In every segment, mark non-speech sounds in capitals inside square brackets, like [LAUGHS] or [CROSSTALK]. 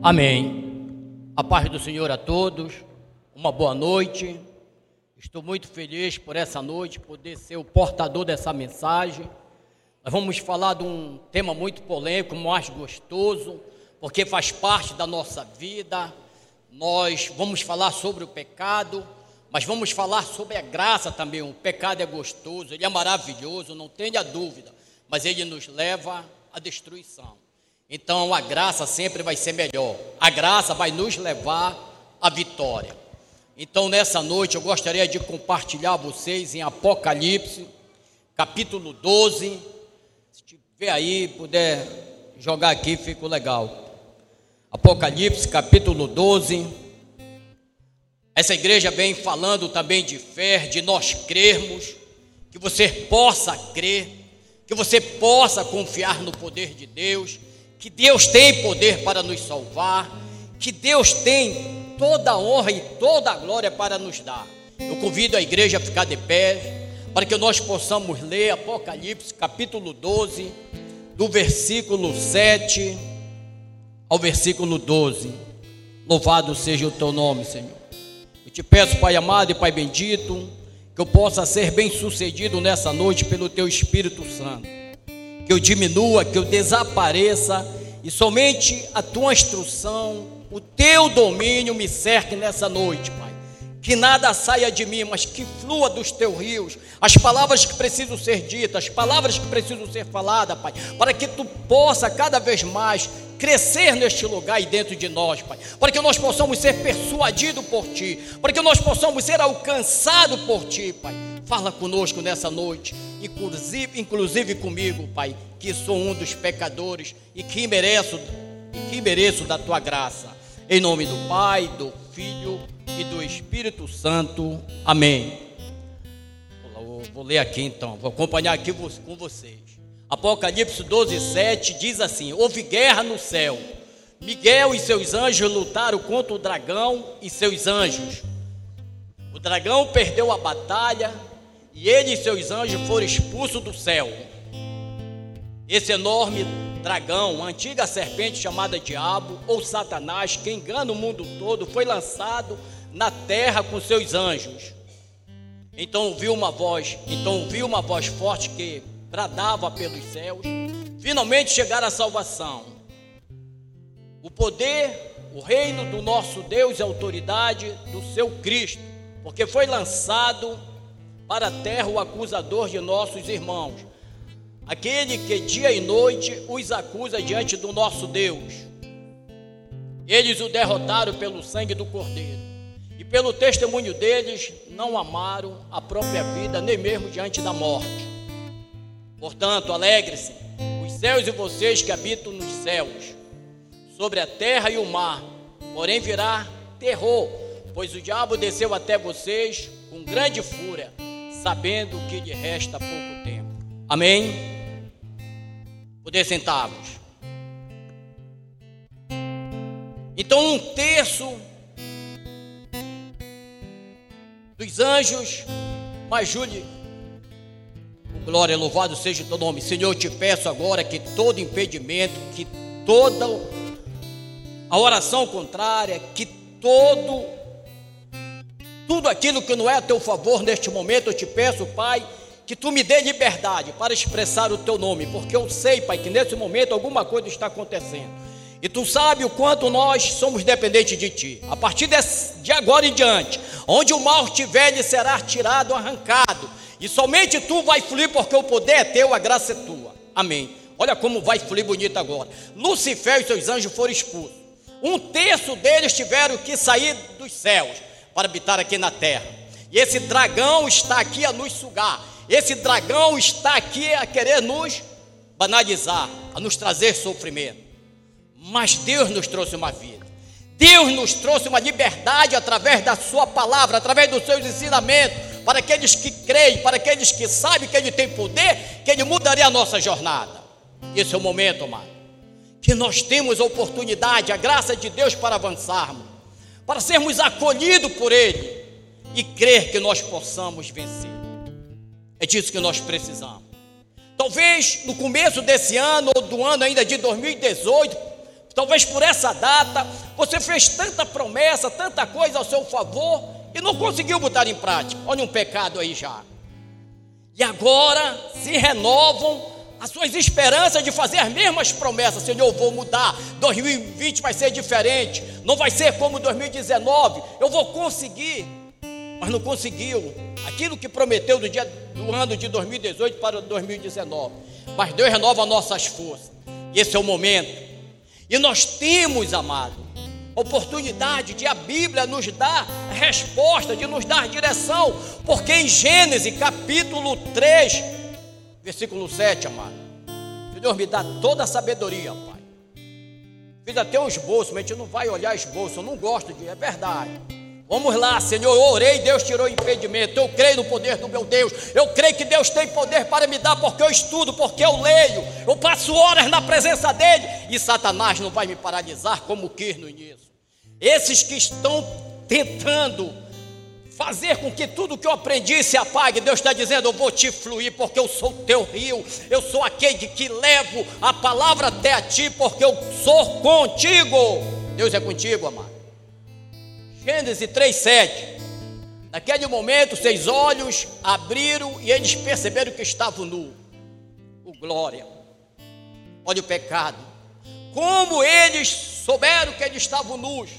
Amém. A paz do Senhor a todos, uma boa noite. Estou muito feliz por essa noite poder ser o portador dessa mensagem. Nós vamos falar de um tema muito polêmico, mais gostoso, porque faz parte da nossa vida. Nós vamos falar sobre o pecado, mas vamos falar sobre a graça também. O pecado é gostoso, ele é maravilhoso, não tenha dúvida, mas ele nos leva à destruição. Então a graça sempre vai ser melhor. A graça vai nos levar à vitória. Então nessa noite eu gostaria de compartilhar vocês em Apocalipse, capítulo 12. Se tiver aí, puder jogar aqui, fica legal. Apocalipse, capítulo 12. Essa igreja vem falando também de fé, de nós crermos, que você possa crer, que você possa confiar no poder de Deus que Deus tem poder para nos salvar, que Deus tem toda a honra e toda a glória para nos dar. Eu convido a igreja a ficar de pé, para que nós possamos ler Apocalipse capítulo 12, do versículo 7 ao versículo 12. Louvado seja o teu nome, Senhor. Eu te peço, Pai amado e Pai bendito, que eu possa ser bem sucedido nessa noite pelo teu Espírito Santo que eu diminua, que eu desapareça, e somente a tua instrução, o teu domínio me cerque nessa noite, Pai. Que nada saia de mim, mas que flua dos teus rios, as palavras que precisam ser ditas, as palavras que precisam ser faladas, Pai, para que tu possa cada vez mais crescer neste lugar e dentro de nós, Pai, para que nós possamos ser persuadidos por Ti, para que nós possamos ser alcançados por Ti, Pai. Fala conosco nessa noite, inclusive, inclusive comigo, Pai, que sou um dos pecadores e que mereço, e que mereço da tua graça. Em nome do Pai, do Filho e do Espírito Santo. Amém. Vou, vou ler aqui então, vou acompanhar aqui com vocês. Apocalipse 12, 7 diz assim: Houve guerra no céu. Miguel e seus anjos lutaram contra o dragão e seus anjos. O dragão perdeu a batalha e ele e seus anjos foram expulsos do céu. Esse enorme dragão, antiga serpente chamada Diabo ou Satanás, que engana o mundo todo, foi lançado na terra com seus anjos. Então ouviu uma voz, então ouviu uma voz forte que bradava pelos céus. Finalmente chegar a salvação. O poder, o reino do nosso Deus e a autoridade do seu Cristo, porque foi lançado para a terra o acusador de nossos irmãos, aquele que dia e noite os acusa diante do nosso Deus. Eles o derrotaram pelo sangue do Cordeiro, e pelo testemunho deles não amaram a própria vida, nem mesmo diante da morte. Portanto, alegre-se, os céus e vocês que habitam nos céus, sobre a terra e o mar, porém virá terror, pois o diabo desceu até vocês com grande fúria sabendo que lhe resta pouco tempo. Amém? Poder sentarmos. Então, um terço dos anjos, mas Júlio, glória, louvado seja o teu nome. Senhor, eu te peço agora que todo impedimento, que toda a oração contrária, que todo tudo aquilo que não é a teu favor neste momento, eu te peço, Pai, que tu me dê liberdade para expressar o teu nome, porque eu sei, Pai, que nesse momento alguma coisa está acontecendo. E tu sabe o quanto nós somos dependentes de ti. A partir de agora em diante, onde o mal estiver, ele será tirado, arrancado. E somente tu vai fluir, porque o poder é teu, a graça é tua. Amém. Olha como vai fluir bonito agora. Lucifer e seus anjos foram expulsos. Um terço deles tiveram que sair dos céus para habitar aqui na terra. E esse dragão está aqui a nos sugar. Esse dragão está aqui a querer nos banalizar, a nos trazer sofrimento. Mas Deus nos trouxe uma vida. Deus nos trouxe uma liberdade através da Sua palavra, através dos seus ensinamentos, para aqueles que creem, para aqueles que sabem que Ele tem poder, que Ele mudaria a nossa jornada. Esse é o momento, amado, que nós temos a oportunidade, a graça de Deus para avançarmos para sermos acolhidos por Ele e crer que nós possamos vencer. É disso que nós precisamos. Talvez no começo desse ano ou do ano ainda de 2018, Talvez por essa data você fez tanta promessa, tanta coisa ao seu favor e não conseguiu botar em prática. Olha um pecado aí já. E agora se renovam as suas esperanças de fazer as mesmas promessas. Senhor, eu vou mudar. 2020 vai ser diferente. Não vai ser como 2019. Eu vou conseguir. Mas não conseguiu. Aquilo que prometeu do, dia, do ano de 2018 para 2019. Mas Deus renova nossas forças. E esse é o momento. E nós temos, amado, oportunidade de a Bíblia nos dar resposta, de nos dar direção. Porque em Gênesis capítulo 3 Versículo 7, amado. Senhor, me dá toda a sabedoria, Pai. Fiz até um esboço, mas a gente não vai olhar esboço, eu não gosto de, é verdade. Vamos lá, Senhor. Eu orei, Deus tirou o impedimento. Eu creio no poder do meu Deus. Eu creio que Deus tem poder para me dar, porque eu estudo, porque eu leio. Eu passo horas na presença dEle. E Satanás não vai me paralisar como quis no início. Esses que estão tentando fazer com que tudo que eu aprendi se apague. Deus está dizendo: Eu vou te fluir, porque eu sou teu rio, eu sou aquele que levo a palavra até a ti, porque eu sou contigo. Deus é contigo, amado. Gênesis 3,7. Naquele momento, seus olhos abriram e eles perceberam que estavam nu. O glória. Olha o pecado. Como eles souberam que eles estavam nus.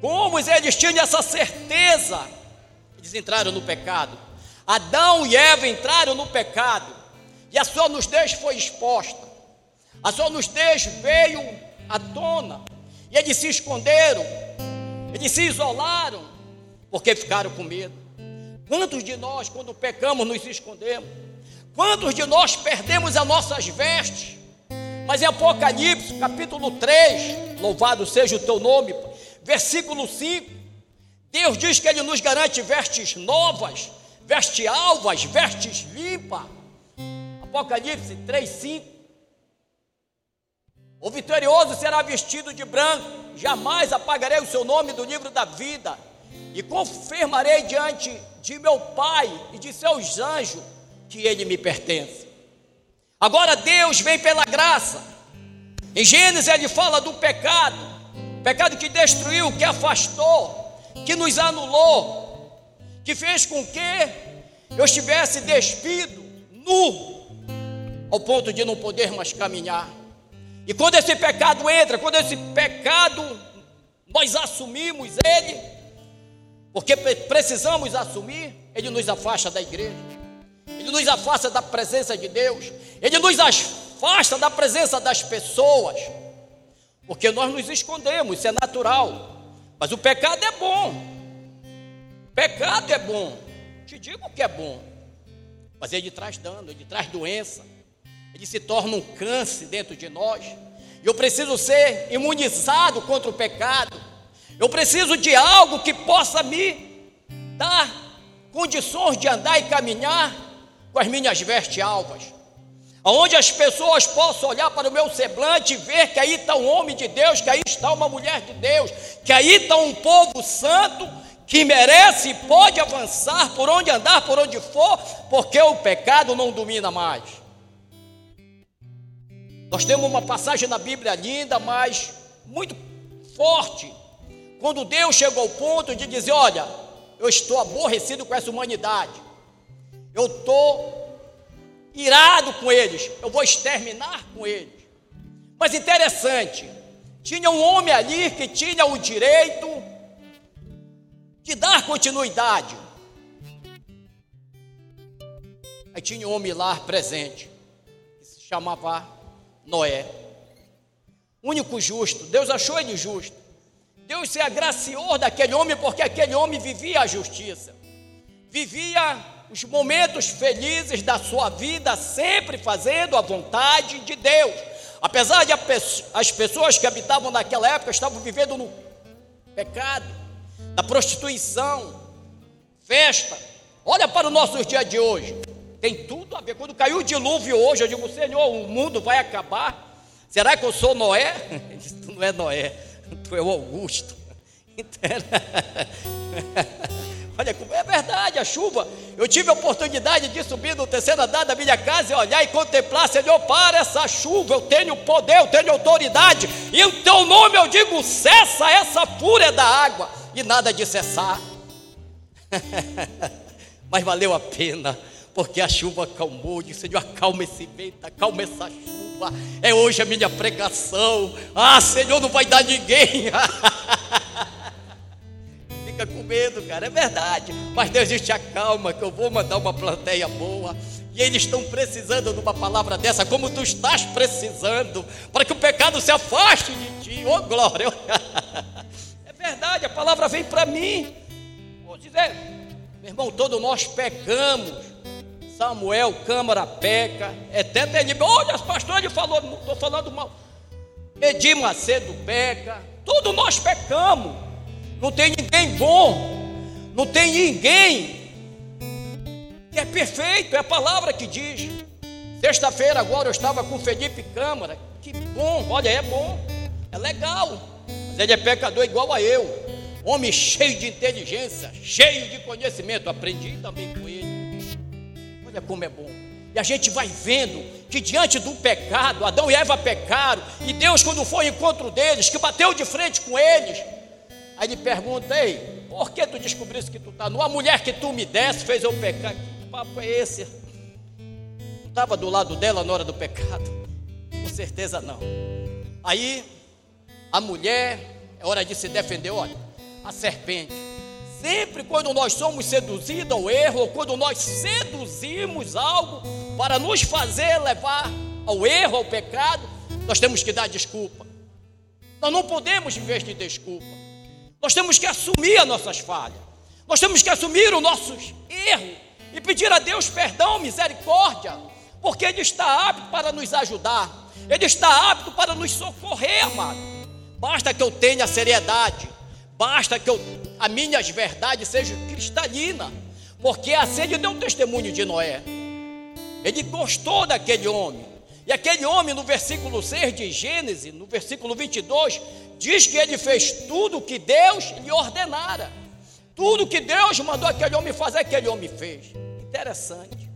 Como eles tinham essa certeza eles entraram no pecado. Adão e Eva entraram no pecado. E a sua nudez foi exposta. A sua nudez veio à tona. E eles se esconderam. Eles se isolaram. Porque ficaram com medo. Quantos de nós, quando pecamos, nos escondemos? Quantos de nós perdemos as nossas vestes? Mas em Apocalipse, capítulo 3, louvado seja o teu nome, versículo 5, Deus diz que Ele nos garante vestes novas, vestes alvas, vestes limpas. Apocalipse 3, 5. O vitorioso será vestido de branco, jamais apagarei o seu nome do livro da vida, e confirmarei diante de meu Pai e de seus anjos que ele me pertence. Agora Deus vem pela graça. Em Gênesis ele fala do pecado, pecado que destruiu, que afastou, que nos anulou, que fez com que eu estivesse despido, nu, ao ponto de não poder mais caminhar. E quando esse pecado entra, quando esse pecado nós assumimos ele, porque precisamos assumir, ele nos afasta da igreja, ele nos afasta da presença de Deus, ele nos afasta da presença das pessoas, porque nós nos escondemos, isso é natural. Mas o pecado é bom. Pecado é bom. Te digo que é bom. Mas ele traz dano, ele traz doença. Ele se torna um câncer dentro de nós. Eu preciso ser imunizado contra o pecado. Eu preciso de algo que possa me dar condições de andar e caminhar com as minhas vestes alvas onde as pessoas possam olhar para o meu semblante e ver que aí está um homem de Deus, que aí está uma mulher de Deus, que aí está um povo santo que merece e pode avançar por onde andar, por onde for, porque o pecado não domina mais. Nós temos uma passagem na Bíblia linda, mas muito forte, quando Deus chegou ao ponto de dizer: Olha, eu estou aborrecido com essa humanidade, eu estou irado com eles, eu vou exterminar com eles. Mas interessante, tinha um homem ali que tinha o direito de dar continuidade. Aí tinha um homem lá presente, que se chamava Noé. Único justo, Deus achou ele justo. Deus se agraciou daquele homem porque aquele homem vivia a justiça, vivia os momentos felizes da sua vida, sempre fazendo a vontade de Deus. Apesar de as pessoas que habitavam naquela época estavam vivendo no pecado, na prostituição, festa. Olha para o nosso dia de hoje. Tem tudo a ver. Quando caiu o dilúvio hoje, eu digo, Senhor, o mundo vai acabar. Será que eu sou Noé? [LAUGHS] Ele disse, tu não é Noé, tu é o Augusto. [LAUGHS] [LAUGHS] Olha, é verdade, a chuva. Eu tive a oportunidade de subir no terceiro andar da minha casa e olhar e contemplar, Senhor, para essa chuva. Eu tenho poder, eu tenho autoridade. E em teu nome eu digo: cessa essa fúria da água. E nada de cessar. [LAUGHS] Mas valeu a pena, porque a chuva acalmou. Disse, Senhor, acalma esse vento, acalma essa chuva. É hoje a minha pregação. Ah, Senhor, não vai dar ninguém. [LAUGHS] fica com medo, cara, é verdade. Mas Deus diz: te acalma, que eu vou mandar uma plateia boa. E eles estão precisando de uma palavra dessa, como tu estás precisando, para que o pecado se afaste de ti. Oh, glória! [LAUGHS] É verdade, a palavra vem para mim. Vou dizer, meu irmão, todos nós pecamos. Samuel, Câmara peca, é até terrível. Olha, as pastores falou, não estou falando mal. Edir Macedo peca, todos nós pecamos. Não tem ninguém bom, não tem ninguém que é perfeito, é a palavra que diz. Sexta-feira agora eu estava com Felipe Câmara, que bom, olha, é bom, é legal, mas ele é pecador igual a eu, homem cheio de inteligência, cheio de conhecimento, aprendi também com ele. Olha como é bom. E a gente vai vendo que diante do pecado, Adão e Eva pecaram, e Deus, quando foi ao encontro deles, que bateu de frente com eles, Aí ele pergunta, ei, por que tu descobriste que tu está numa mulher que tu me desse, fez eu pecar? Que papo é esse? Estava do lado dela na hora do pecado? Com certeza não. Aí a mulher, é hora de se defender, olha, a serpente. Sempre quando nós somos seduzidos ao erro, ou quando nós seduzimos algo para nos fazer levar ao erro, ao pecado, nós temos que dar desculpa. Nós não podemos de desculpa. Nós temos que assumir as nossas falhas. Nós temos que assumir os nossos erros e pedir a Deus perdão, misericórdia, porque Ele está apto para nos ajudar, Ele está apto para nos socorrer, amado. Basta que eu tenha seriedade, basta que eu, as minhas verdades sejam cristalinas, porque assim ele deu um testemunho de Noé. Ele gostou daquele homem. E aquele homem, no versículo 6 de Gênesis, no versículo 22, diz que ele fez tudo o que Deus lhe ordenara. Tudo que Deus mandou aquele homem fazer, aquele homem fez. Interessante.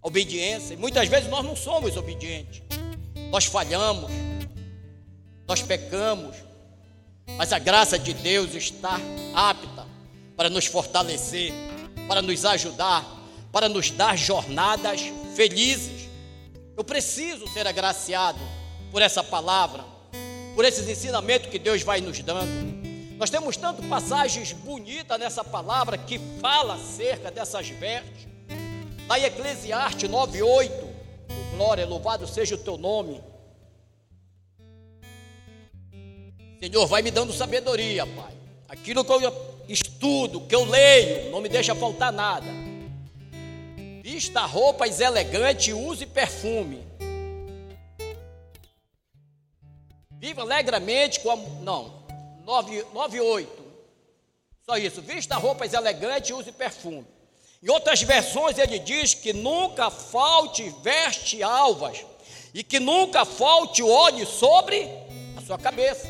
Obediência. Muitas vezes nós não somos obedientes. Nós falhamos. Nós pecamos. Mas a graça de Deus está apta para nos fortalecer, para nos ajudar, para nos dar jornadas felizes. Eu preciso ser agraciado por essa palavra por esses ensinamentos que Deus vai nos dando. Nós temos tanto passagens bonitas nessa palavra que fala acerca dessas vestes. Lá em Eclesiastes 9:8, glória, louvado seja o teu nome. Senhor, vai me dando sabedoria, Pai. Aquilo que eu estudo, que eu leio, não me deixa faltar nada. Vista roupas elegantes use perfume. Viva alegremente com a. Não, 9, 8. Só isso. Vista roupas elegantes e use perfume. Em outras versões ele diz que nunca falte veste alvas e que nunca falte óleo sobre a sua cabeça.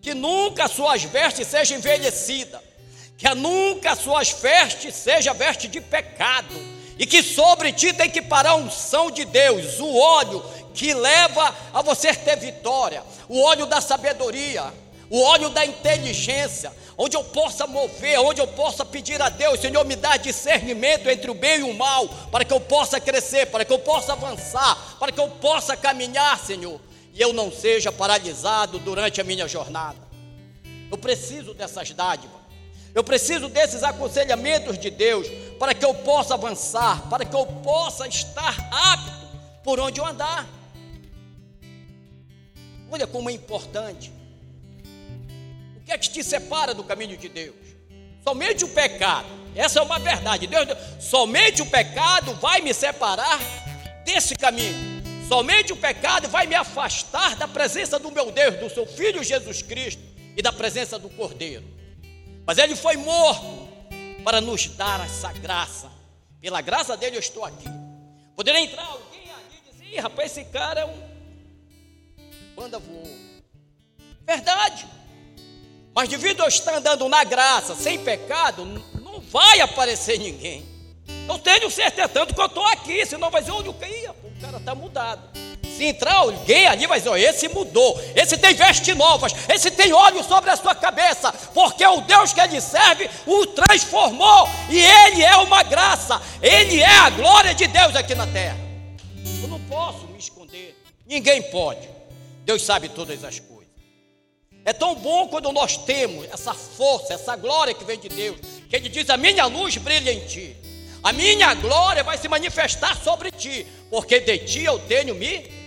Que nunca suas vestes sejam envelhecidas. Que nunca suas vestes seja veste de pecado. E que sobre ti tem que parar a unção de Deus, o óleo que leva a você ter vitória, o óleo da sabedoria, o óleo da inteligência, onde eu possa mover, onde eu possa pedir a Deus, Senhor, me dá discernimento entre o bem e o mal, para que eu possa crescer, para que eu possa avançar, para que eu possa caminhar, Senhor, e eu não seja paralisado durante a minha jornada. Eu preciso dessas dádivas. Eu preciso desses aconselhamentos de Deus para que eu possa avançar, para que eu possa estar apto por onde eu andar. Olha como é importante. O que é que te separa do caminho de Deus? Somente o pecado. Essa é uma verdade. Deus, somente o pecado vai me separar desse caminho. Somente o pecado vai me afastar da presença do meu Deus, do seu Filho Jesus Cristo e da presença do Cordeiro. Mas ele foi morto para nos dar essa graça. Pela graça dele eu estou aqui. Poderia entrar alguém ali e dizer: rapaz, esse cara é um banda voou. Verdade. Mas devido a eu estar andando na graça, sem pecado, não vai aparecer ninguém. Eu tenho certeza, tanto que eu estou aqui, senão vai dizer, olha o que o cara está mudado. Se entrar alguém ali, vai dizer: esse mudou, esse tem vestes novas, esse tem óleo sobre a sua cabeça, porque o Deus que ele serve o transformou, e ele é uma graça, ele é a glória de Deus aqui na terra. Eu não posso me esconder, ninguém pode, Deus sabe todas as coisas. É tão bom quando nós temos essa força, essa glória que vem de Deus, que Ele diz: A minha luz brilha em ti, a minha glória vai se manifestar sobre ti, porque de ti eu tenho me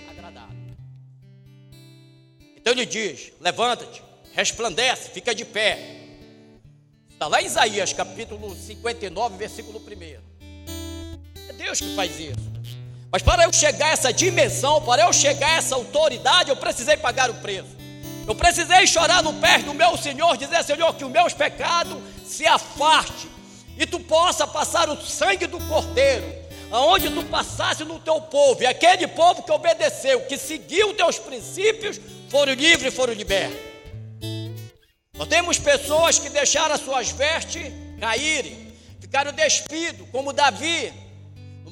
então ele diz: levanta-te, resplandece, fica de pé. Está lá em Isaías capítulo 59, versículo 1. É Deus que faz isso. Mas para eu chegar a essa dimensão, para eu chegar a essa autoridade, eu precisei pagar o preço. Eu precisei chorar no pé do meu Senhor, dizer, Senhor, que os meus pecados se afaste e tu possa passar o sangue do Cordeiro, aonde tu passasse no teu povo, e aquele povo que obedeceu, que seguiu teus princípios, foram livres e foram libertos. Nós temos pessoas que deixaram as suas vestes caírem, ficaram despidos, como Davi.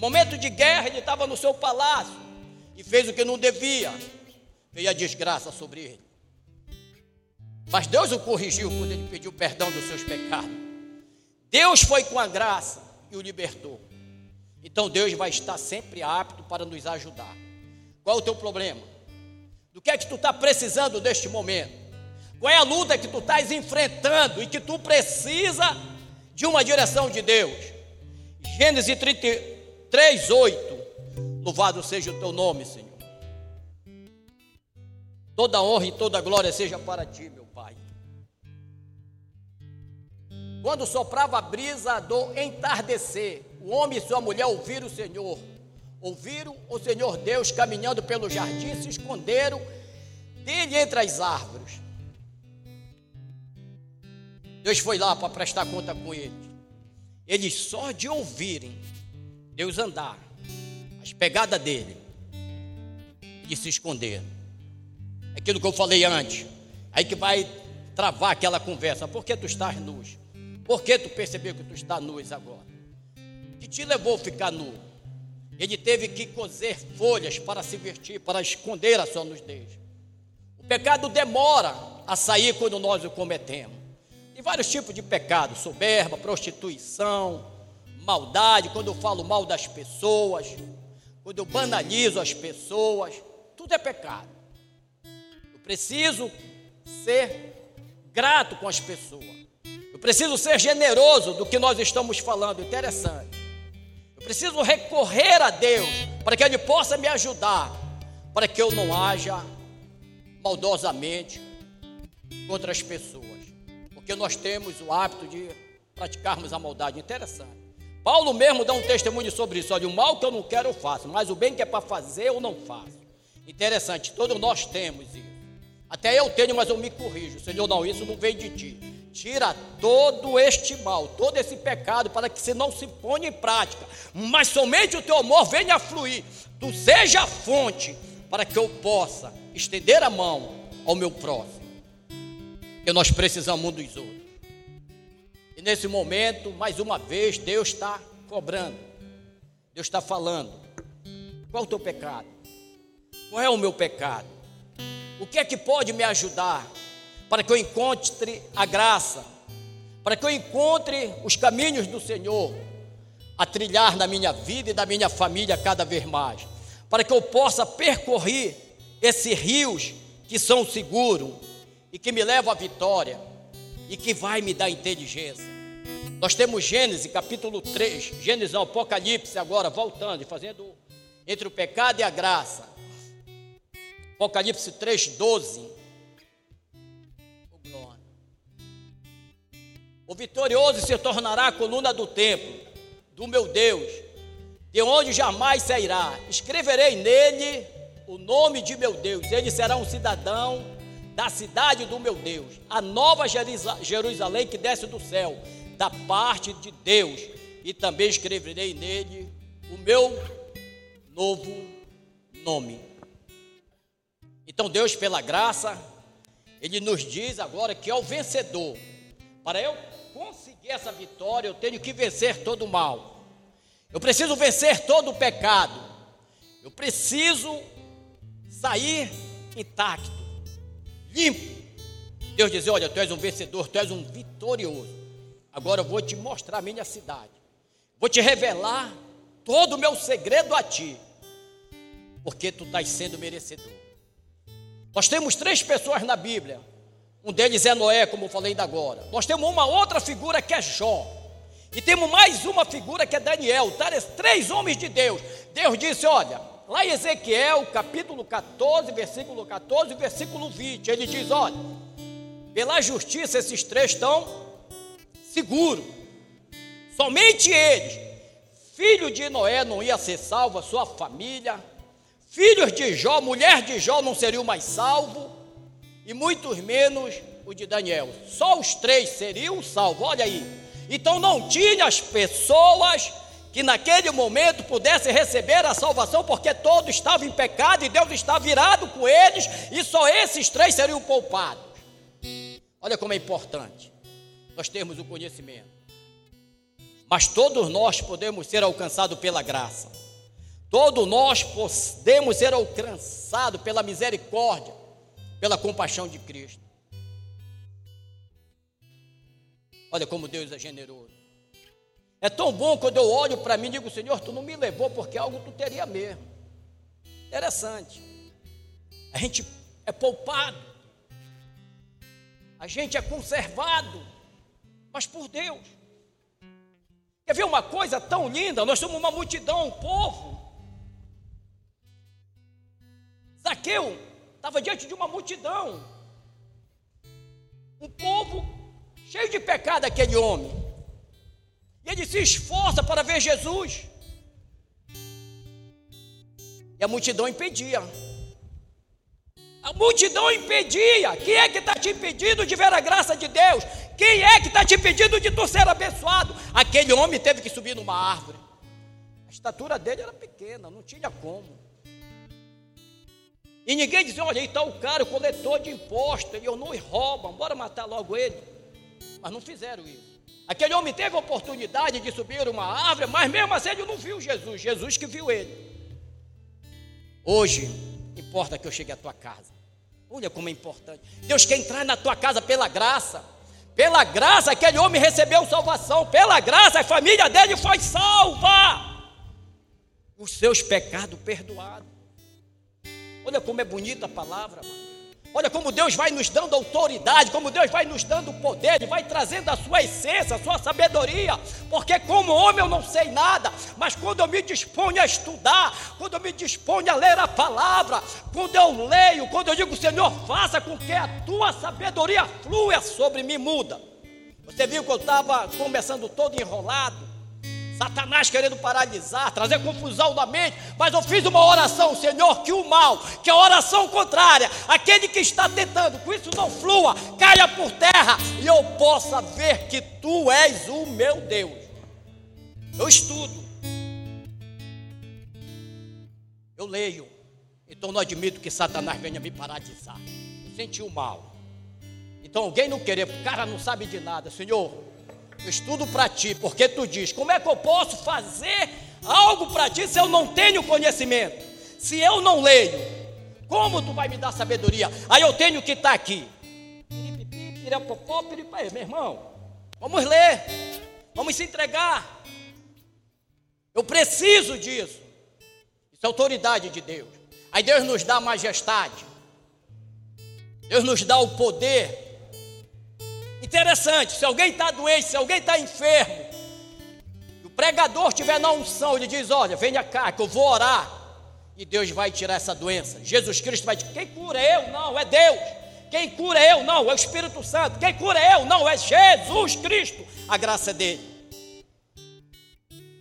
Momento de guerra, ele estava no seu palácio e fez o que não devia. Veio a desgraça sobre ele. Mas Deus o corrigiu quando ele pediu perdão dos seus pecados. Deus foi com a graça e o libertou. Então Deus vai estar sempre apto para nos ajudar. Qual é o teu problema? Do que é que tu está precisando neste momento? Qual é a luta que tu estás enfrentando e que tu precisa de uma direção de Deus? Gênesis 33, 8. Louvado seja o teu nome, Senhor. Toda honra e toda glória seja para ti, meu Pai. Quando soprava a brisa do entardecer, o homem e sua mulher ouviram o Senhor ouviram o Senhor Deus caminhando pelo jardim, se esconderam dele entre as árvores. Deus foi lá para prestar conta com eles. Eles só de ouvirem Deus andar, as pegadas dele, de se esconder. Aquilo que eu falei antes, aí que vai travar aquela conversa. Por que tu estás nus? Por que tu percebeu que tu está nus agora? Que te levou a ficar nu? Ele teve que cozer folhas para se vestir, para esconder a sua nudez. O pecado demora a sair quando nós o cometemos. Tem vários tipos de pecado: soberba, prostituição, maldade, quando eu falo mal das pessoas, quando eu banalizo as pessoas, tudo é pecado. Eu preciso ser grato com as pessoas. Eu preciso ser generoso do que nós estamos falando. Interessante preciso recorrer a Deus para que Ele possa me ajudar, para que eu não haja maldosamente contra as pessoas, porque nós temos o hábito de praticarmos a maldade. Interessante. Paulo mesmo dá um testemunho sobre isso. Olha, o mal que eu não quero eu faço, mas o bem que é para fazer eu não faço. Interessante, todos nós temos isso. Até eu tenho, mas eu me corrijo. Senhor, não, isso não vem de ti. Tira todo este mal, todo esse pecado, para que se não se ponha em prática, mas somente o teu amor venha a fluir. Tu seja a fonte para que eu possa estender a mão ao meu próximo. Que nós precisamos dos outros. Nesse momento, mais uma vez, Deus está cobrando. Deus está falando. Qual é o teu pecado? Qual é o meu pecado? O que é que pode me ajudar? para que eu encontre a graça, para que eu encontre os caminhos do Senhor a trilhar na minha vida e da minha família cada vez mais, para que eu possa percorrer esses rios que são seguros e que me levam à vitória e que vai me dar inteligência. Nós temos Gênesis capítulo 3, Gênesis Apocalipse agora, voltando e fazendo entre o pecado e a graça. Apocalipse 3, 12. O vitorioso se tornará a coluna do templo, do meu Deus, de onde jamais sairá. Escreverei nele o nome de meu Deus. Ele será um cidadão da cidade do meu Deus, a nova Jerusalém que desce do céu, da parte de Deus. E também escreverei nele o meu novo nome. Então, Deus, pela graça, Ele nos diz agora que é o vencedor. Para eu conseguir essa vitória, eu tenho que vencer todo o mal. Eu preciso vencer todo o pecado. Eu preciso sair intacto, limpo. Deus diz: Olha, tu és um vencedor, tu és um vitorioso. Agora eu vou te mostrar a minha cidade. Vou te revelar todo o meu segredo a ti, porque tu estás sendo merecedor. Nós temos três pessoas na Bíblia. Um deles é Noé, como eu falei ainda agora. Nós temos uma outra figura que é Jó. E temos mais uma figura que é Daniel. Três homens de Deus. Deus disse: Olha, lá em Ezequiel, capítulo 14, versículo 14 versículo 20, ele diz: Olha, pela justiça esses três estão seguros. Somente eles, filho de Noé, não ia ser salvo, a sua família, filhos de Jó, mulher de Jó não seriam mais salvos, e muitos menos o de Daniel. Só os três seriam salvos, olha aí. Então não tinha as pessoas que naquele momento pudessem receber a salvação, porque todos estavam em pecado e Deus está virado com eles, e só esses três seriam poupados. Olha como é importante nós termos o conhecimento. Mas todos nós podemos ser alcançados pela graça. Todos nós podemos ser alcançados pela misericórdia, pela compaixão de Cristo. Olha como Deus é generoso. É tão bom quando eu olho para mim e digo, Senhor, tu não me levou porque algo tu teria mesmo. Interessante. A gente é poupado a gente é conservado, mas por Deus. Quer ver uma coisa tão linda? Nós somos uma multidão, um povo. Zaqueu estava diante de uma multidão, um povo cheio de pecado, aquele homem. E ele se esforça para ver Jesus. E a multidão impedia. A multidão impedia. Quem é que está te impedindo de ver a graça de Deus? Quem é que está te impedindo de tu ser abençoado? Aquele homem teve que subir numa árvore. A estatura dele era pequena, não tinha como. E ninguém dizia: olha, aí está o cara, o coletor de imposto, ele não rouba, bora matar logo ele. Mas não fizeram isso. Aquele homem teve a oportunidade de subir uma árvore, mas mesmo assim ele não viu Jesus, Jesus que viu ele. Hoje, importa que eu chegue à tua casa. Olha como é importante. Deus quer entrar na tua casa pela graça. Pela graça, aquele homem recebeu salvação. Pela graça, a família dele foi salva. Os seus pecados perdoados. Olha como é bonita a palavra, mano. Olha como Deus vai nos dando autoridade, como Deus vai nos dando poder, Ele vai trazendo a sua essência, a sua sabedoria, porque como homem eu não sei nada, mas quando eu me disponho a estudar, quando eu me disponho a ler a palavra, quando eu leio, quando eu digo, Senhor, faça com que a tua sabedoria flua sobre mim, muda. Você viu que eu estava começando todo enrolado, Satanás querendo paralisar, trazer confusão na mente, mas eu fiz uma oração, Senhor, que o mal, que a oração contrária, aquele que está tentando, que isso não flua, caia por terra e eu possa ver que tu és o meu Deus. Eu estudo, eu leio, então não admito que Satanás venha me paralisar. Eu senti o mal. Então alguém não querer, o cara não sabe de nada, Senhor eu estudo para ti, porque tu diz: como é que eu posso fazer algo para ti se eu não tenho conhecimento? Se eu não leio, como tu vai me dar sabedoria? Aí eu tenho que estar tá aqui. Meu irmão, vamos ler, vamos se entregar. Eu preciso disso. Isso é autoridade de Deus. Aí Deus nos dá majestade. Deus nos dá o poder Interessante, se alguém está doente, se alguém está enfermo, o pregador estiver na unção, ele diz: Olha, venha cá, que eu vou orar, e Deus vai tirar essa doença. Jesus Cristo vai dizer: Quem cura eu? Não, é Deus. Quem cura eu? Não, é o Espírito Santo. Quem cura eu? Não, é Jesus Cristo. A graça é dele.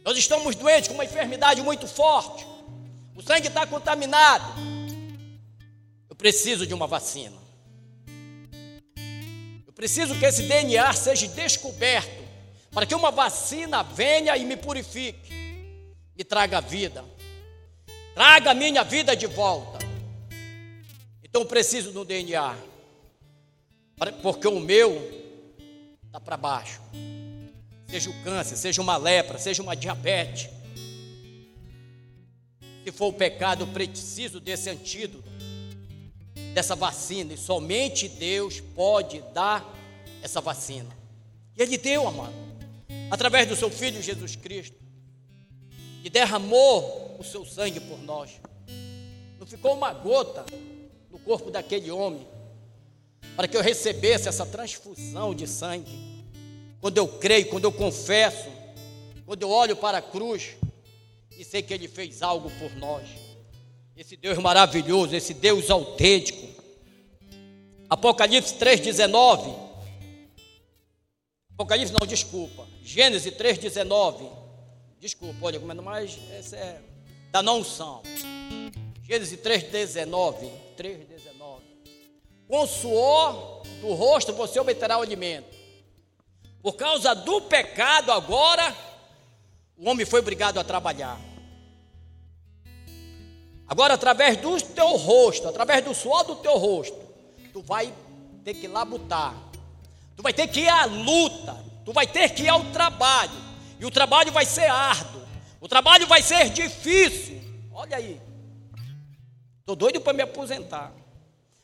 Nós estamos doentes com uma enfermidade muito forte. O sangue está contaminado. Eu preciso de uma vacina. Preciso que esse DNA seja descoberto para que uma vacina venha e me purifique, e traga vida, traga a minha vida de volta. Então preciso do DNA, porque o meu está para baixo. Seja o câncer, seja uma lepra, seja uma diabetes. Se for o pecado, preciso desse antídoto, dessa vacina. E somente Deus pode dar essa vacina. E Ele deu, amado, através do seu Filho Jesus Cristo, que derramou o seu sangue por nós. Não ficou uma gota no corpo daquele homem para que eu recebesse essa transfusão de sangue. Quando eu creio, quando eu confesso, quando eu olho para a cruz e sei que Ele fez algo por nós. Esse Deus maravilhoso, esse Deus autêntico. Apocalipse 3,19. Apocalipse não, desculpa. Gênesis 3,19. Desculpa, olha, comendo mais, essa é da não unção. Gênesis 3,19. 3,19. Com suor do rosto você obterá o alimento. Por causa do pecado, agora, o homem foi obrigado a trabalhar. Agora, através do teu rosto, através do suor do teu rosto, tu vai ter que labutar. Tu vai ter que ir à luta. Tu vai ter que ir ao trabalho. E o trabalho vai ser árduo. O trabalho vai ser difícil. Olha aí. Estou doido para me aposentar.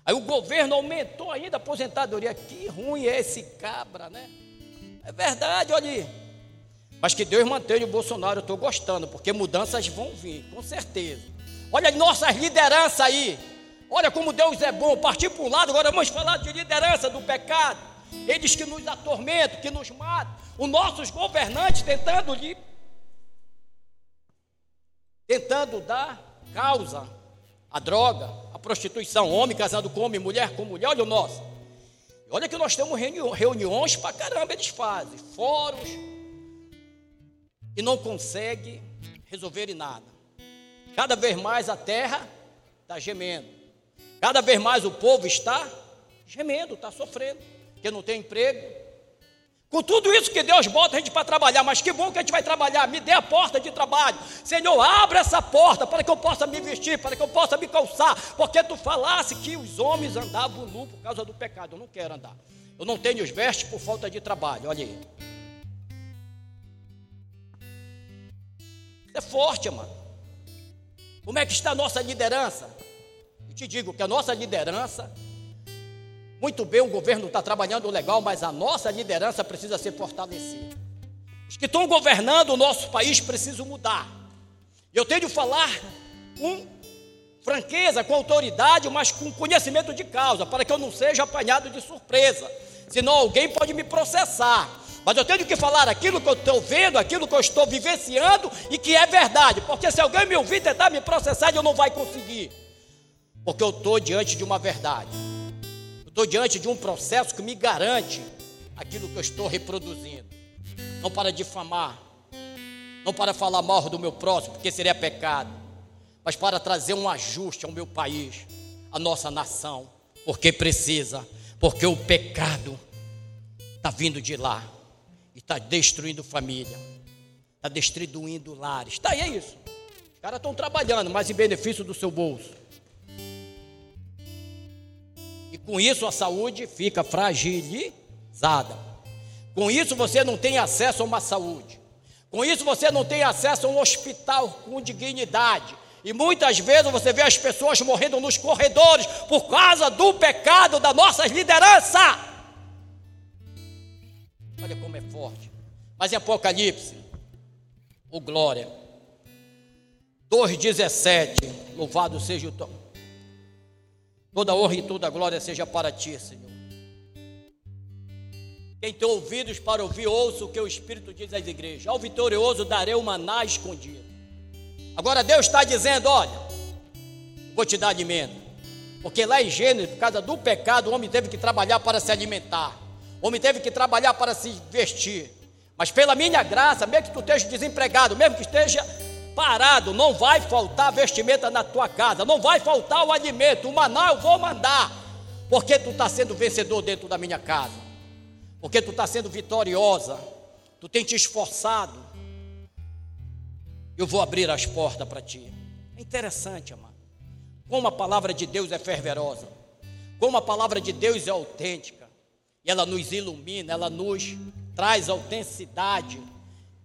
Aí o governo aumentou ainda a aposentadoria. Que ruim é esse cabra, né? É verdade, olha aí. Mas que Deus mantenha o Bolsonaro, eu estou gostando, porque mudanças vão vir, com certeza. Olha nossas lideranças aí. Olha como Deus é bom. Partir para um lado, agora vamos falar de liderança do pecado. Eles que nos atormentam, que nos matam. Os nossos governantes tentando lhe tentando dar causa à droga, à prostituição, homem casando com homem, mulher com mulher, olha o nosso. Olha que nós temos reuniões para caramba, eles fazem, fóruns, e não consegue resolver em nada. Cada vez mais a terra está gemendo. Cada vez mais o povo está gemendo, está sofrendo, porque não tem emprego. Com tudo isso que Deus bota a gente para trabalhar, mas que bom que a gente vai trabalhar. Me dê a porta de trabalho. Senhor, abra essa porta para que eu possa me vestir, para que eu possa me calçar. Porque tu falasse que os homens andavam nu por causa do pecado. Eu não quero andar. Eu não tenho os vestes por falta de trabalho. Olha aí. é forte, mano. Como é que está a nossa liderança? Te digo que a nossa liderança, muito bem, o governo está trabalhando legal, mas a nossa liderança precisa ser fortalecida. Os que estão governando o nosso país precisam mudar. Eu tenho que falar com franqueza, com autoridade, mas com conhecimento de causa, para que eu não seja apanhado de surpresa. Senão alguém pode me processar. Mas eu tenho que falar aquilo que eu estou vendo, aquilo que eu estou vivenciando e que é verdade. Porque se alguém me ouvir tentar me processar, eu não vai conseguir. Porque eu estou diante de uma verdade. Eu estou diante de um processo que me garante aquilo que eu estou reproduzindo. Não para difamar, não para falar mal do meu próximo, porque seria pecado, mas para trazer um ajuste ao meu país, à nossa nação, porque precisa, porque o pecado está vindo de lá e está destruindo família, está destruindo lares. Está aí, é isso. Os caras estão trabalhando, mas em benefício do seu bolso. Com isso a saúde fica fragilizada. Com isso você não tem acesso a uma saúde. Com isso você não tem acesso a um hospital com dignidade. E muitas vezes você vê as pessoas morrendo nos corredores por causa do pecado da nossa liderança. Olha como é forte. Mas em Apocalipse, o glória. 2,17. Louvado seja o teu. Toda honra e toda glória seja para ti, Senhor. Quem tem ouvidos para ouvir, ouça o que o Espírito diz às igrejas. Ao vitorioso darei o maná escondido. Agora Deus está dizendo: olha, vou te dar alimento. Porque lá em Gênesis, por causa do pecado, o homem teve que trabalhar para se alimentar. O homem teve que trabalhar para se vestir. Mas pela minha graça, mesmo que tu esteja desempregado, mesmo que esteja parado, não vai faltar vestimenta na tua casa, não vai faltar o alimento, o maná eu vou mandar, porque tu está sendo vencedor dentro da minha casa, porque tu está sendo vitoriosa, tu tem te esforçado, eu vou abrir as portas para ti. É interessante, amado, como a palavra de Deus é fervorosa, como a palavra de Deus é autêntica. E ela nos ilumina, ela nos traz autenticidade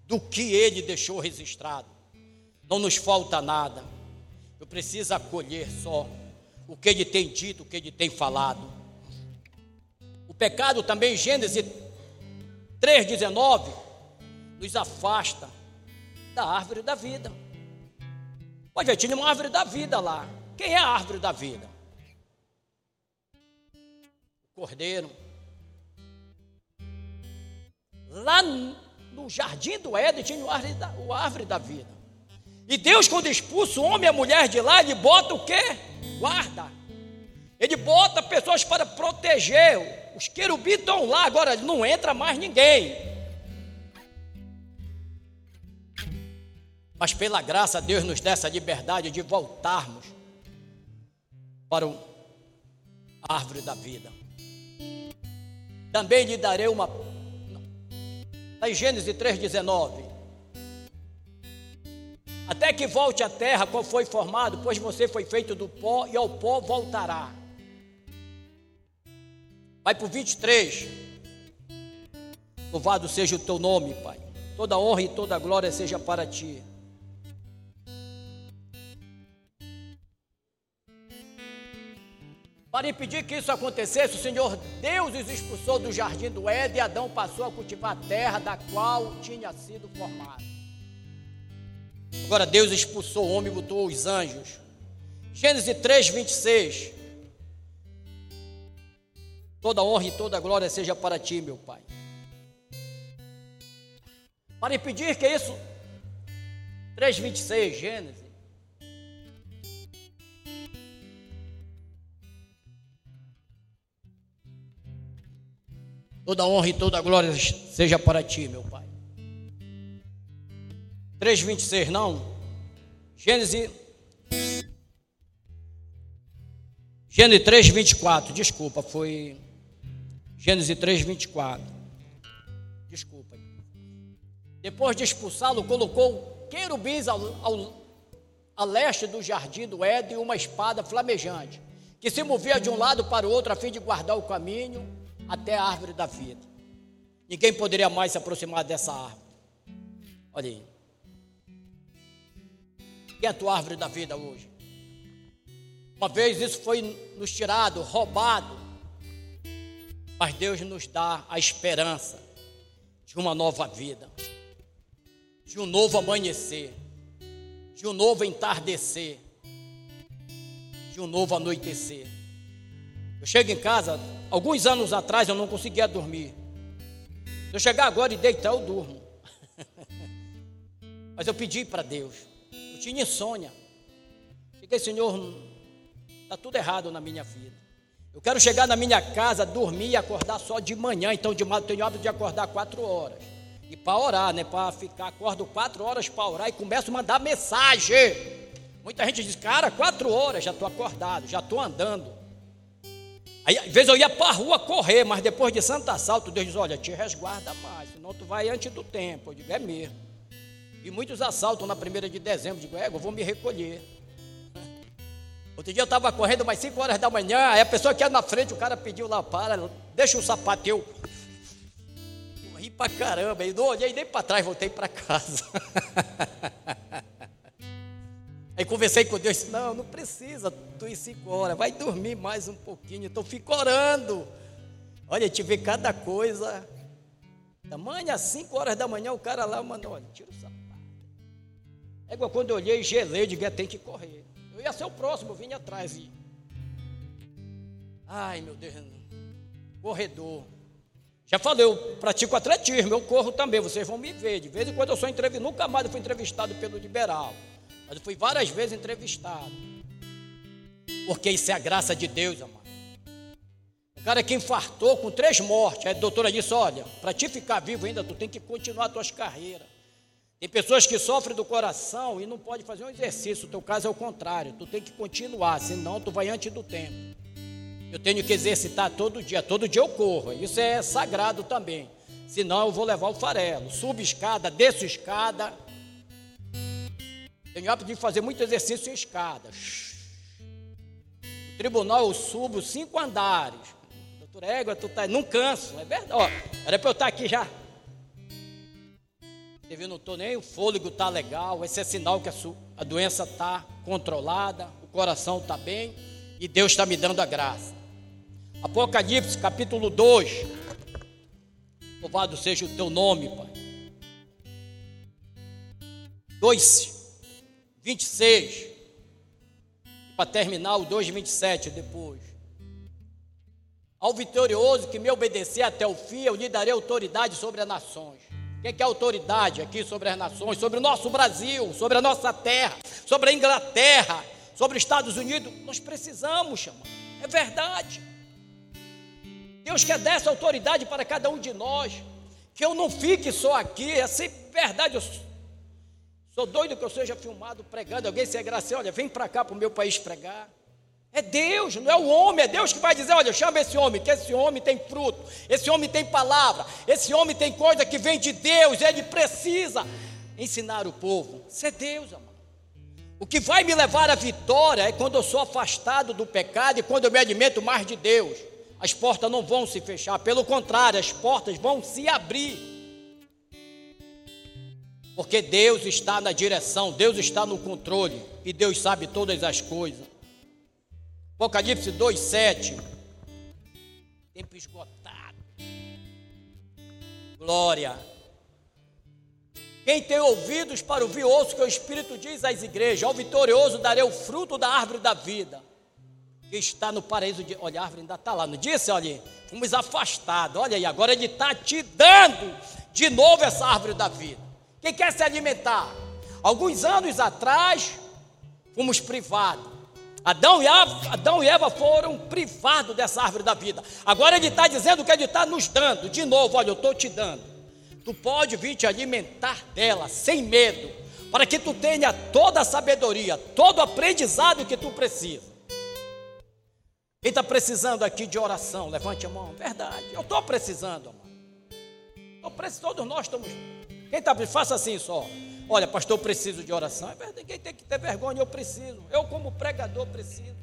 do que ele deixou registrado. Não nos falta nada. Eu preciso acolher só o que ele tem dito, o que ele tem falado. O pecado também, Gênesis 3,19, nos afasta da árvore da vida. Ver, tinha uma árvore da vida lá. Quem é a árvore da vida? O cordeiro. Lá no jardim do Éden tinha o árvore da vida. E Deus, quando expulsa o homem e a mulher de lá, ele bota o quê? Guarda. Ele bota pessoas para proteger. Os querubins estão lá, agora não entra mais ninguém. Mas pela graça, Deus nos dá essa liberdade de voltarmos para a árvore da vida. Também lhe darei uma. Está em Gênesis 3,19. Até que volte à terra qual foi formado, pois você foi feito do pó e ao pó voltará. Vai para o 23. Louvado seja o teu nome, Pai. Toda honra e toda glória seja para ti. Para impedir que isso acontecesse, o Senhor Deus os expulsou do jardim do Éden e Adão passou a cultivar a terra da qual tinha sido formado. Agora Deus expulsou o homem e botou os anjos. Gênesis 3, 26. Toda honra e toda glória seja para ti, meu Pai. Para impedir que isso. 3, 26, Gênesis. Toda honra e toda glória seja para ti, meu Pai. 3,26, não. Gênesis. Gênesis 3, 24. Desculpa, foi. Gênesis 3, 24. Desculpa. Depois de expulsá-lo, colocou querubins ao, ao, a leste do jardim do Éden uma espada flamejante, que se movia de um lado para o outro a fim de guardar o caminho até a árvore da vida. Ninguém poderia mais se aproximar dessa árvore. Olha aí. Quem é a tua árvore da vida hoje? Uma vez isso foi nos tirado, roubado. Mas Deus nos dá a esperança de uma nova vida, de um novo amanhecer, de um novo entardecer, de um novo anoitecer. Eu chego em casa, alguns anos atrás eu não conseguia dormir. Se eu chegar agora e deitar, eu durmo. [LAUGHS] Mas eu pedi para Deus. Tinha insônia. Fiquei, Senhor, está tudo errado na minha vida. Eu quero chegar na minha casa, dormir e acordar só de manhã. Então, de manhã eu tenho hábito de acordar quatro horas. E para orar, né? Para ficar, acordo quatro horas para orar e começo a mandar mensagem. Muita gente diz, cara, quatro horas, já estou acordado, já estou andando. Aí, às vezes eu ia para a rua correr, mas depois de Santo Assalto, Deus diz: Olha, te resguarda mais, senão tu vai antes do tempo. Eu digo: É mesmo. E muitos assaltos na primeira de dezembro. Digo: É, eu vou me recolher. Outro dia eu estava correndo mais 5 horas da manhã, aí a pessoa que ia na frente, o cara pediu lá: Para, deixa o sapato eu. Corri para caramba, e não olhei nem para trás, voltei para casa. [LAUGHS] Aí conversei com Deus, disse, não, não precisa tu ir cinco horas, vai dormir mais um pouquinho, então fico orando. Olha, te vê cada coisa. Da manhã, às cinco horas da manhã, o cara lá mandou, olha, tira o. É igual quando eu olhei, gelei, digo, tem que correr. Eu ia ser o próximo, eu vim atrás e... Ai, meu Deus, corredor. Já falei, eu pratico atletismo, eu corro também, vocês vão me ver. De vez em quando eu sou entrevistado, nunca mais eu fui entrevistado pelo liberal. Mas eu fui várias vezes entrevistado. Porque isso é a graça de Deus, amado. O cara que infartou com três mortes, a doutora disse: olha, para te ficar vivo ainda, tu tem que continuar as tuas carreiras. Tem pessoas que sofrem do coração e não pode fazer um exercício. O teu caso é o contrário. Tu tem que continuar, senão tu vai antes do tempo. Eu tenho que exercitar todo dia. Todo dia eu corro. Isso é sagrado também. Senão eu vou levar o farelo. Subo escada, desço escada. Tenho hábito de fazer muito exercício em escadas. No tribunal eu subo cinco andares. trégua, tu tá. Não canso, é verdade. Ó, era para eu estar aqui já. Eu não estou nem, o fôlego está legal. Esse é sinal que a, sua, a doença está controlada, o coração está bem e Deus está me dando a graça. Apocalipse capítulo 2. Louvado seja o teu nome, Pai. 2, 26. Para terminar, o 2, 27 depois. Ao vitorioso que me obedecer até o fim, eu lhe darei autoridade sobre as nações. Que é autoridade aqui sobre as nações? Sobre o nosso Brasil, sobre a nossa terra, sobre a Inglaterra, sobre os Estados Unidos. Nós precisamos chamar. É verdade. Deus quer dar essa autoridade para cada um de nós. Que eu não fique só aqui. É sempre verdade. Eu sou doido que eu seja filmado pregando. Alguém se agraciar, olha, vem para cá para o meu país pregar. É Deus, não é o homem, é Deus que vai dizer: olha, chama esse homem, que esse homem tem fruto, esse homem tem palavra, esse homem tem coisa que vem de Deus, ele precisa ensinar o povo. Isso é Deus, amado. O que vai me levar à vitória é quando eu sou afastado do pecado e quando eu me alimento mais de Deus. As portas não vão se fechar, pelo contrário, as portas vão se abrir. Porque Deus está na direção, Deus está no controle e Deus sabe todas as coisas. Apocalipse 2, 7. Tempo esgotado. Glória. Quem tem ouvidos para ouvir, ouça que o Espírito diz às igrejas. Ao vitorioso darei o fruto da árvore da vida. Que está no paraíso de. Olha, a árvore ainda está lá. Não disse? Olha, fomos afastados. Olha aí, agora ele está te dando de novo essa árvore da vida. Quem quer se alimentar? Alguns anos atrás, fomos privados. Adão e, Eva, Adão e Eva foram privados dessa árvore da vida. Agora ele está dizendo que ele está nos dando. De novo, olha, eu estou te dando. Tu pode vir te alimentar dela sem medo, para que tu tenha toda a sabedoria, todo o aprendizado que tu precisa. Quem está precisando aqui de oração, levante a mão. Verdade, eu estou precisando, amor. Todos nós estamos. Quem está, faça assim só. Olha, pastor, eu preciso de oração. É verdade, quem tem que ter vergonha, eu preciso. Eu, como pregador, preciso.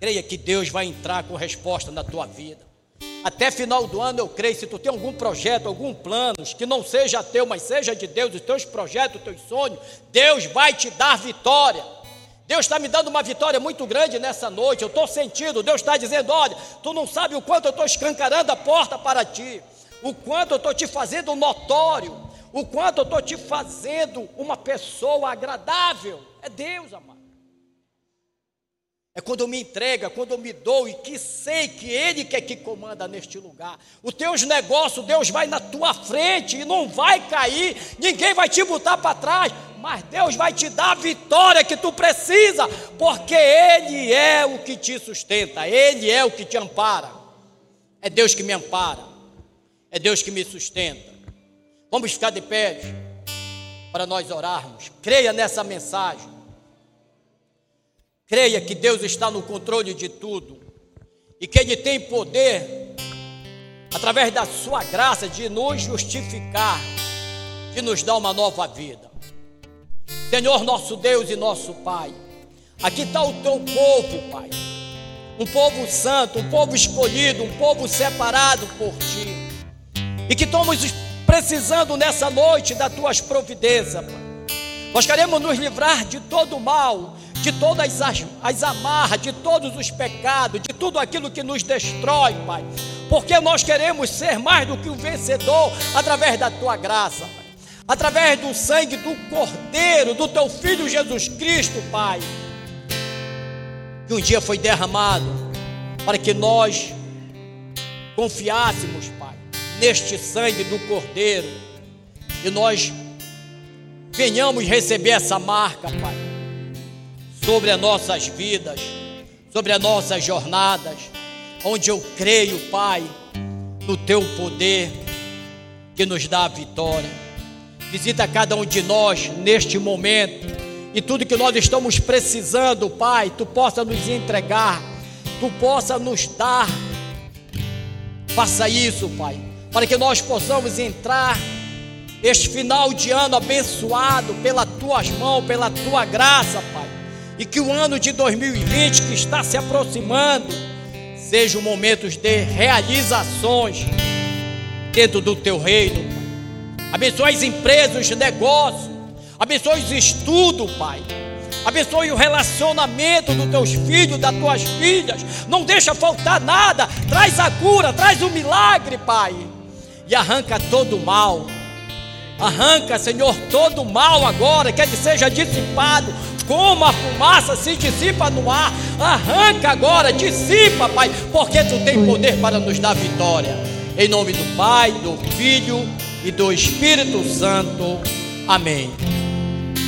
Creia que Deus vai entrar com resposta na tua vida. Até final do ano, eu creio, se tu tem algum projeto, algum plano, que não seja teu, mas seja de Deus, os teus projetos, os teus sonhos, Deus vai te dar vitória. Deus está me dando uma vitória muito grande nessa noite. Eu estou sentindo, Deus está dizendo: olha, tu não sabe o quanto eu estou escancarando a porta para ti o quanto eu estou te fazendo notório, o quanto eu estou te fazendo uma pessoa agradável. É Deus, amado. É quando eu me entrego, é quando eu me dou e que sei que Ele que é que comanda neste lugar. Os teus negócios, Deus vai na tua frente e não vai cair, ninguém vai te botar para trás, mas Deus vai te dar a vitória que tu precisa, porque Ele é o que te sustenta, Ele é o que te ampara. É Deus que me ampara. É Deus que me sustenta. Vamos ficar de pé para nós orarmos. Creia nessa mensagem. Creia que Deus está no controle de tudo e que Ele tem poder, através da Sua graça, de nos justificar, de nos dar uma nova vida. Senhor, nosso Deus e nosso Pai, aqui está o teu povo, Pai. Um povo santo, um povo escolhido, um povo separado por Ti e que estamos precisando nessa noite das tuas providências, Pai. Nós queremos nos livrar de todo o mal, de todas as, as amarras, de todos os pecados, de tudo aquilo que nos destrói, Pai. Porque nós queremos ser mais do que um vencedor através da tua graça, Pai. Através do sangue do Cordeiro, do teu Filho Jesus Cristo, Pai. Que um dia foi derramado para que nós confiássemos, Pai neste sangue do Cordeiro e nós venhamos receber essa marca, Pai, sobre as nossas vidas, sobre as nossas jornadas, onde eu creio, Pai, no Teu poder que nos dá a vitória. Visita cada um de nós neste momento e tudo que nós estamos precisando, Pai, Tu possa nos entregar, Tu possa nos dar. Faça isso, Pai para que nós possamos entrar este final de ano abençoado pela tuas mãos, pela tua graça, Pai. E que o ano de 2020 que está se aproximando seja um momento de realizações dentro do teu reino. Pai. Abençoe as empresas, os negócios. Abençoe os estudos, Pai. Abençoe o relacionamento dos teus filhos, das tuas filhas. Não deixa faltar nada. Traz a cura, traz o milagre, Pai. E arranca todo o mal. Arranca, Senhor, todo o mal agora, que ele seja dissipado como a fumaça se dissipa no ar. Arranca agora, dissipa, Pai, porque tu tem poder para nos dar vitória. Em nome do Pai, do Filho e do Espírito Santo. Amém.